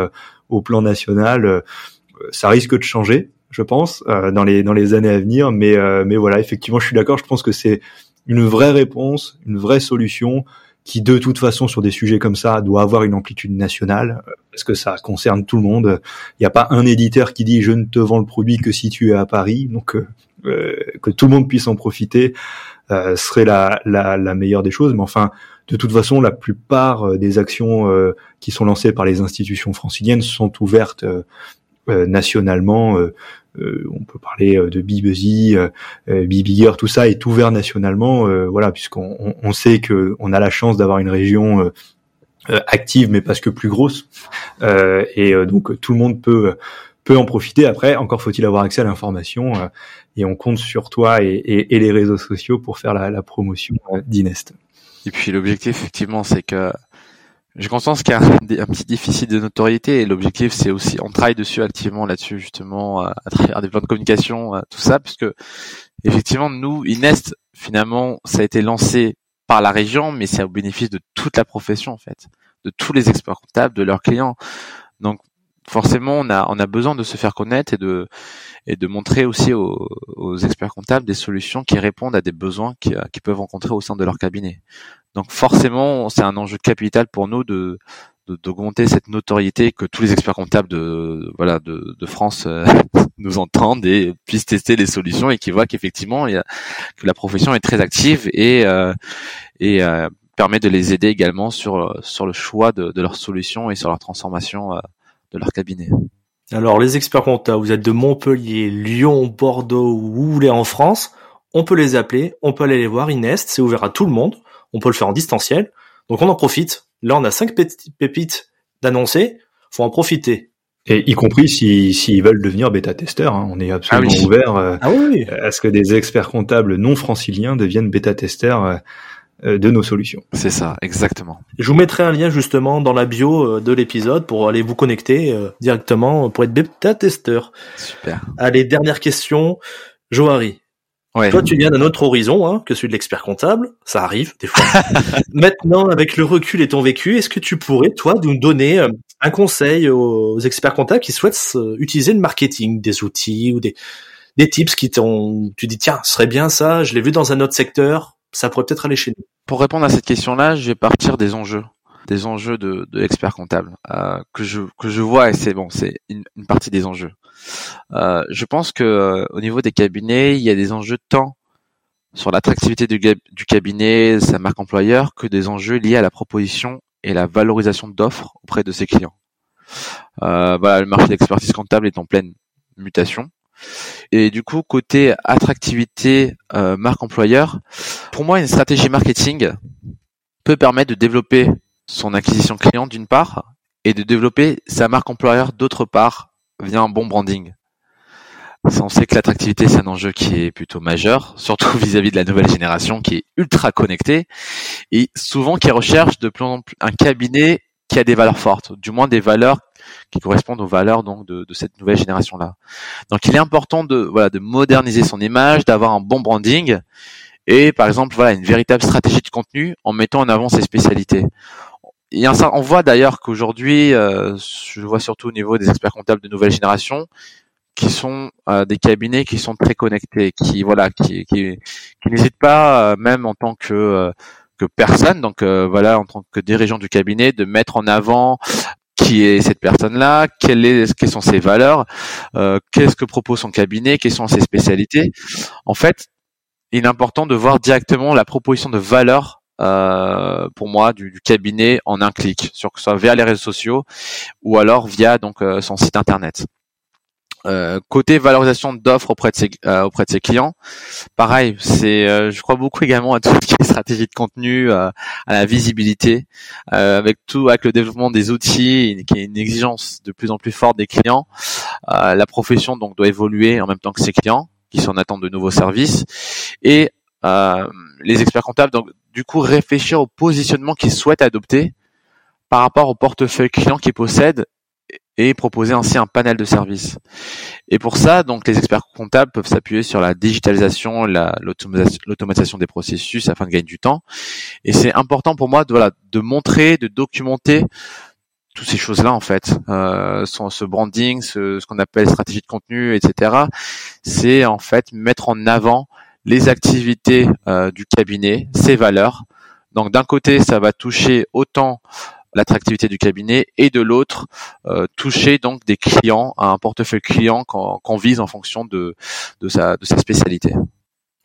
au plan national. ça risque de changer je pense, euh, dans les dans les années à venir. Mais euh, mais voilà, effectivement, je suis d'accord. Je pense que c'est une vraie réponse, une vraie solution qui de toute façon sur des sujets comme ça doit avoir une amplitude nationale euh, parce que ça concerne tout le monde. Il n'y a pas un éditeur qui dit je ne te vends le produit que si tu es à Paris, donc euh, euh, que tout le monde puisse en profiter serait la, la, la, meilleure des choses. Mais enfin, de toute façon, la plupart des actions qui sont lancées par les institutions franciliennes sont ouvertes nationalement. Euh, on peut parler euh, de Bibuzzy, euh, tout ça est ouvert nationalement, voilà, puisqu'on on, sait que on a la chance d'avoir une région active, mais parce que plus grosse, et donc tout le monde peut peut en profiter. Après, encore faut-il avoir accès à l'information, et on compte sur toi et, les réseaux sociaux pour faire la, la promotion d'Inest. Et puis l'objectif, effectivement, c'est que j'ai conscience qu'il y a un, petit déficit de notoriété et l'objectif c'est aussi on travaille dessus activement là-dessus justement à, travers des plans de communication tout ça puisque effectivement nous Inest finalement ça a été lancé par la région mais c'est au bénéfice de toute la profession en fait de tous les experts comptables de leurs clients. Donc forcément on a on a besoin de se faire connaître et de et de montrer aussi aux, aux experts comptables des solutions qui répondent à des besoins qu'ils qui peuvent rencontrer au sein de leur cabinet donc forcément, c'est un enjeu capital pour nous de d'augmenter cette notoriété que tous les experts comptables de voilà de, de France euh, [laughs] nous entendent et puissent tester les solutions et qui voient qu'effectivement que la profession est très active et euh, et euh, permet de les aider également sur sur le choix de, de leurs solutions et sur leur transformation de leur cabinet. Alors les experts comptables, vous êtes de Montpellier, Lyon, Bordeaux ou où vous voulez en France, on peut les appeler, on peut aller les voir, Inest, c'est ouvert à tout le monde on peut le faire en distanciel. Donc on en profite. Là, on a cinq pépites d'annoncer. Faut en profiter. Et y compris s'ils si, veulent devenir bêta-testeurs, hein. on est absolument ah ouvert euh, ah à ce que des experts comptables non franciliens deviennent bêta-testeurs euh, euh, de nos solutions. C'est ça, exactement. Je vous mettrai un lien justement dans la bio de l'épisode pour aller vous connecter directement pour être bêta-testeur. Super. Allez, dernière question. Johari, toi, tu viens d'un autre horizon hein, que celui de l'expert comptable. Ça arrive des fois. [laughs] Maintenant, avec le recul et ton vécu, est-ce que tu pourrais, toi, nous donner euh, un conseil aux experts comptables qui souhaitent utiliser le marketing, des outils ou des, des tips qui t'ont, tu dis, tiens, ce serait bien ça, je l'ai vu dans un autre secteur, ça pourrait peut-être aller chez nous. Pour répondre à cette question-là, je vais partir des enjeux des enjeux de, de expert comptable euh, que je que je vois et c'est bon c'est une, une, partie des enjeux je pense que euh, au niveau des cabinets, il y a des enjeux tant sur l'attractivité du, du, cabinet, sa marque employeur, que des enjeux liés à la proposition et la valorisation d'offres auprès de ses clients. Euh, voilà, le marché d'expertise comptable est en pleine mutation. Et du coup, côté attractivité euh, marque employeur, pour moi, une stratégie marketing peut permettre de développer son acquisition client d'une part et de développer sa marque employeur d'autre part via un bon branding. On sait que l'attractivité, c'est un enjeu qui est plutôt majeur, [laughs] surtout vis-à-vis de la nouvelle génération qui est ultra connectée et souvent qui recherche de plus en plus un cabinet qui a des valeurs fortes, du moins des valeurs qui correspondent aux valeurs donc de, cette nouvelle génération là. Donc il est important de voilà de moderniser son image, d'avoir un bon branding et par exemple voilà une véritable stratégie de contenu en mettant en avant ses spécialités on voit d'ailleurs qu'aujourd'hui, euh, je vois surtout au niveau des experts comptables de nouvelle génération, qui sont euh, des cabinets qui sont très connectés, qui voilà, qui, n'hésitent pas, euh, même en tant que que personne, donc voilà, en tant que dirigeant du cabinet, de mettre en avant qui est cette personne-là, quelles sont ses valeurs, qu'est-ce que propose son cabinet, quelles sont ses spécialités. En fait, il est important de voir directement la proposition de valeur euh, pour moi du, du, cabinet en un clic, sur que ce soit via les réseaux sociaux ou alors via donc euh, son site internet. Euh, côté valorisation d'offres auprès de ses euh, auprès de ses clients, pareil, c'est euh, je crois beaucoup également à tout ce qui est stratégie de contenu, à la visibilité, avec tout avec le développement des outils, qui est une exigence de plus en plus forte des clients. la profession donc doit évoluer en même temps que ses clients, qui sont en attente de nouveaux services, et les experts comptables donc du coup réfléchir au positionnement qu'ils souhaitent adopter par rapport au portefeuille client qu'ils possèdent et proposer ainsi un panel de services. Et pour ça, donc les experts comptables peuvent s'appuyer sur la digitalisation, l'automatisation des processus afin de gagner du temps. Et c'est important pour moi de, voilà, de montrer, de documenter toutes ces choses-là en fait, euh, ce branding, ce, ce qu'on appelle stratégie de contenu, etc. C'est en fait mettre en avant les activités euh, du cabinet, ses valeurs, Donc d'un côté, ça va toucher autant l'attractivité du cabinet et de l'autre euh, toucher donc des clients à un portefeuille client qu'on vise en fonction de de sa de sa spécialité.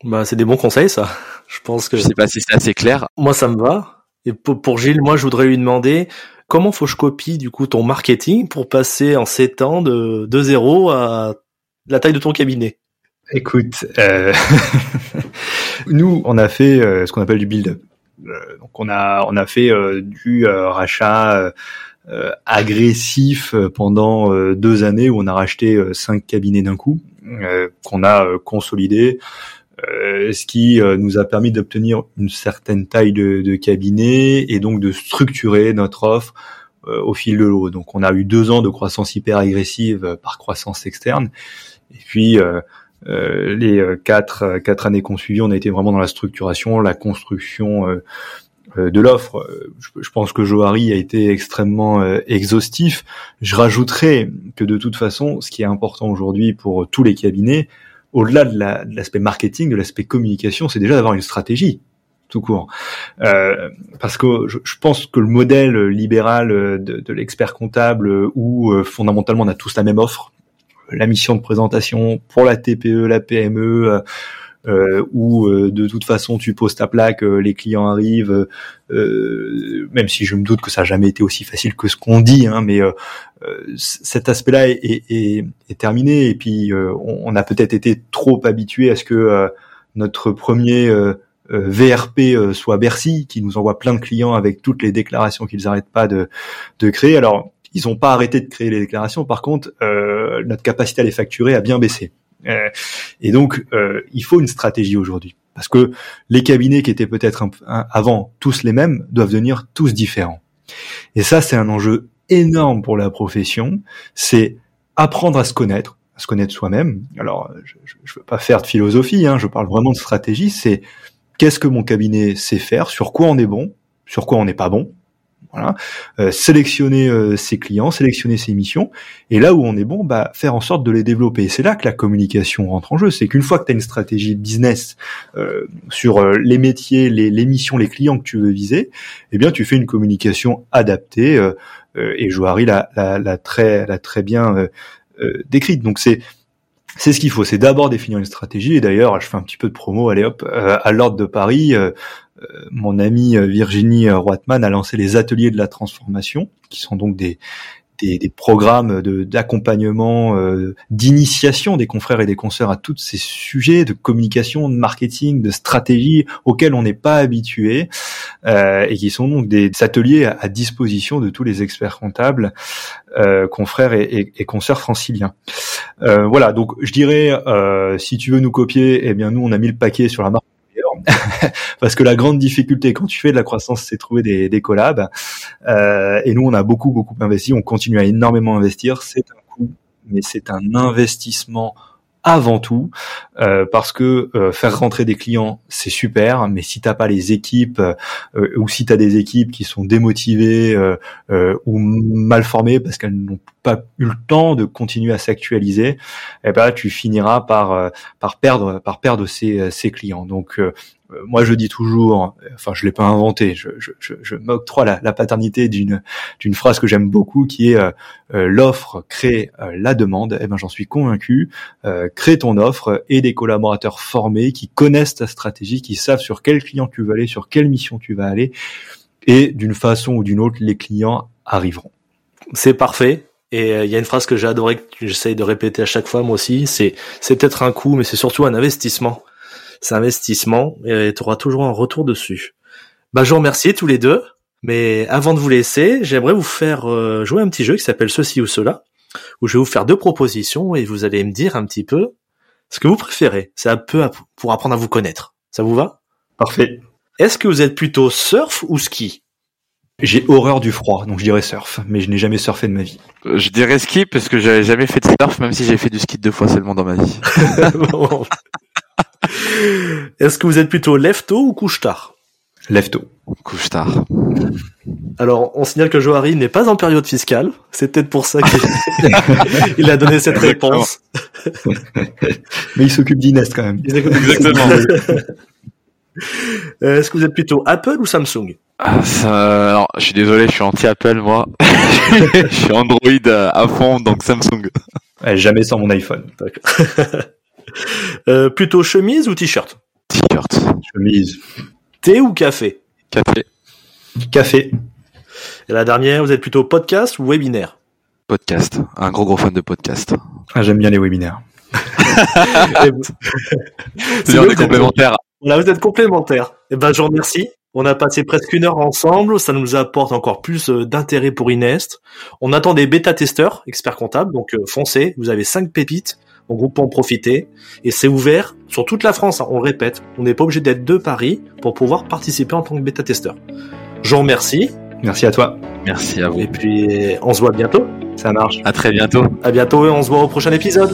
Bah c'est des bons conseils ça. Je pense que je sais pas si c'est assez clair. Moi ça me va. Et pour Gilles, moi je voudrais lui demander comment faut que je copie du coup ton marketing pour passer en 7 ans de de zéro à la taille de ton cabinet? Écoute, euh... [laughs] nous on a fait euh, ce qu'on appelle du build-up. Euh, donc on a on a fait euh, du euh, rachat agressif pendant deux années où on a racheté cinq cabinets d'un coup qu'on a consolidé. ce qui nous a permis d'obtenir une certaine taille de, de, cabinet et donc de structurer notre offre au fil de l'eau. Donc on a eu deux ans de croissance hyper agressive par croissance externe, et puis euh, les euh, quatre euh, quatre années qu'on suivi, on a été vraiment dans la structuration, la construction de l'offre. Je, pense que Johari a été extrêmement exhaustif. Je rajouterais que de toute façon, ce qui est important aujourd'hui pour tous les cabinets, au-delà de l'aspect marketing, de l'aspect communication, c'est déjà d'avoir une stratégie tout court. Euh, parce que je, pense que le modèle libéral de, de l'expert comptable où fondamentalement on a tous la même offre, la mission de présentation pour la TPE, la PME, euh, euh, où euh, de toute façon tu poses ta plaque, euh, les clients arrivent, même si je me doute que ça n'a jamais été aussi facile que ce qu'on dit, hein, mais cet aspect-là est, terminé et puis on, on, a peut-être été trop habitué à ce que notre premier VRP soit Bercy, qui nous envoie plein de clients avec toutes les déclarations qu'ils n'arrêtent pas de, de créer. Alors ils n'ont pas arrêté de créer les déclarations. Par contre, euh, notre capacité à les facturer a bien baissé. Euh, et donc, euh, il faut une stratégie aujourd'hui. Parce que les cabinets qui étaient peut-être avant tous les mêmes doivent devenir tous différents. Et ça, c'est un enjeu énorme pour la profession. C'est apprendre à se connaître, à se connaître soi-même. Alors, je ne veux pas faire de philosophie, hein, je parle vraiment de stratégie. C'est qu'est-ce que mon cabinet sait faire, sur quoi on est bon, sur quoi on n'est pas bon, voilà. Euh, sélectionner euh, ses clients, sélectionner ses missions, et là où on est bon, bah, faire en sorte de les développer. C'est là que la communication rentre en jeu. C'est qu'une fois que tu as une stratégie business euh, sur euh, les métiers, les, les, missions, les clients que tu veux viser, eh bien, tu fais une communication adaptée. et Joari l'a, l'a, très, l'a très bien décrite. Donc c'est c'est ce qu'il faut, c'est d'abord définir une stratégie. Et d'ailleurs, je fais un petit peu de promo, allez hop, à l'ordre de Paris, euh, mon amie euh, Virginie euh, Roitman a lancé les ateliers de la transformation, qui sont donc des, des, programmes d'accompagnement, d'initiation des confrères et des consoeurs à tous ces sujets de communication, de marketing, de stratégie auxquels on n'est pas habitué, et qui sont donc des, ateliers à, disposition de tous les experts comptables, confrères et, et, et consoeurs franciliens. voilà, donc je dirais, si tu veux nous copier, eh bien nous on a mis le paquet sur la marque [laughs] parce que la grande difficulté quand tu fais de la croissance, c'est trouver des, des collabs. Euh, et nous, on a beaucoup, beaucoup investi. On continue à énormément investir. C'est un coût, mais c'est un investissement avant tout euh, parce que euh, faire rentrer des clients c'est super mais si t'as pas les équipes euh, ou si t'as des équipes qui sont démotivées ou mal formées parce qu'elles n'ont pas eu le temps de continuer à s'actualiser eh ben tu finiras par par perdre par perdre ces, ces clients donc euh, moi je dis toujours, enfin je l'ai pas inventé, je, je, je, m'octroie la, la, paternité d'une d'une phrase que j'aime beaucoup qui est euh, euh, l'offre crée la demande. Eh ben j'en suis convaincu. crée ton offre et des collaborateurs formés qui connaissent ta stratégie, qui savent sur quel client tu veux aller, sur quelle mission tu vas aller, et d'une façon ou d'une autre les clients arriveront. C'est parfait. Et il y a une phrase que j'ai adoré que j'essaye de répéter à chaque fois moi aussi, c'est c'est peut-être un coût, mais c'est surtout un investissement c'est investissement et tu auras toujours un retour dessus. Bah, je vous remercie tous les deux. Mais avant de vous laisser, j'aimerais vous faire euh, jouer un petit jeu qui s'appelle Ceci ou Cela, où je vais vous faire deux propositions et vous allez me dire un petit peu ce que vous préférez. C'est un peu pour apprendre à vous connaître. Ça vous va? Parfait. Est-ce que vous êtes plutôt surf ou ski? J'ai horreur du froid, donc je dirais surf, mais je n'ai jamais surfé de ma vie. Euh, je dirais ski parce que j'avais jamais fait de surf, même si j'ai fait du ski deux fois seulement dans ma vie. [laughs] Est-ce que vous êtes plutôt lève-tôt ou couche-tard? Lève-tôt. Couche-tard. Alors, on signale que Johari n'est pas en période fiscale. C'est peut-être pour ça qu'il [laughs] a donné cette réponse. [laughs] Mais il s'occupe d'Inès quand même. Exactement. Euh, Est-ce que vous êtes plutôt Apple ou Samsung? Ah, ça- alors, je suis désolé, je suis anti-Apple, moi. [laughs] je suis Android euh, à fond, donc Samsung. Ouais, jamais sans mon iPhone. [laughs] Euh, Plutôt chemise ou t-shirt? T-shirt, Chemise. Thé ou café? Café, Café. Et la dernière, vous êtes plutôt podcast ou webinaire? Podcast. Un gros gros fan de podcast. Ah, j'aime bien les webinaires. [laughs] C'est des êtes- complémentaires. Voilà, vous êtes complémentaires. Eh ben, je vous remercie. On a passé presque une heure ensemble. Ça nous apporte encore plus euh, d'intérêt pour Inest. On attend des bêta-testeurs, experts comptables. Donc, euh, foncez. Vous avez cinq pépites. On groupe pour en profiter. Et c'est ouvert sur toute la France. hein. On le répète. On n'est pas obligé d'être de Paris pour pouvoir participer en tant que bêta-testeur. Je vous remercie. Merci à toi. Merci à vous. Et puis, on se voit bientôt. Ça marche. À très bientôt. À bientôt et on se voit au prochain épisode.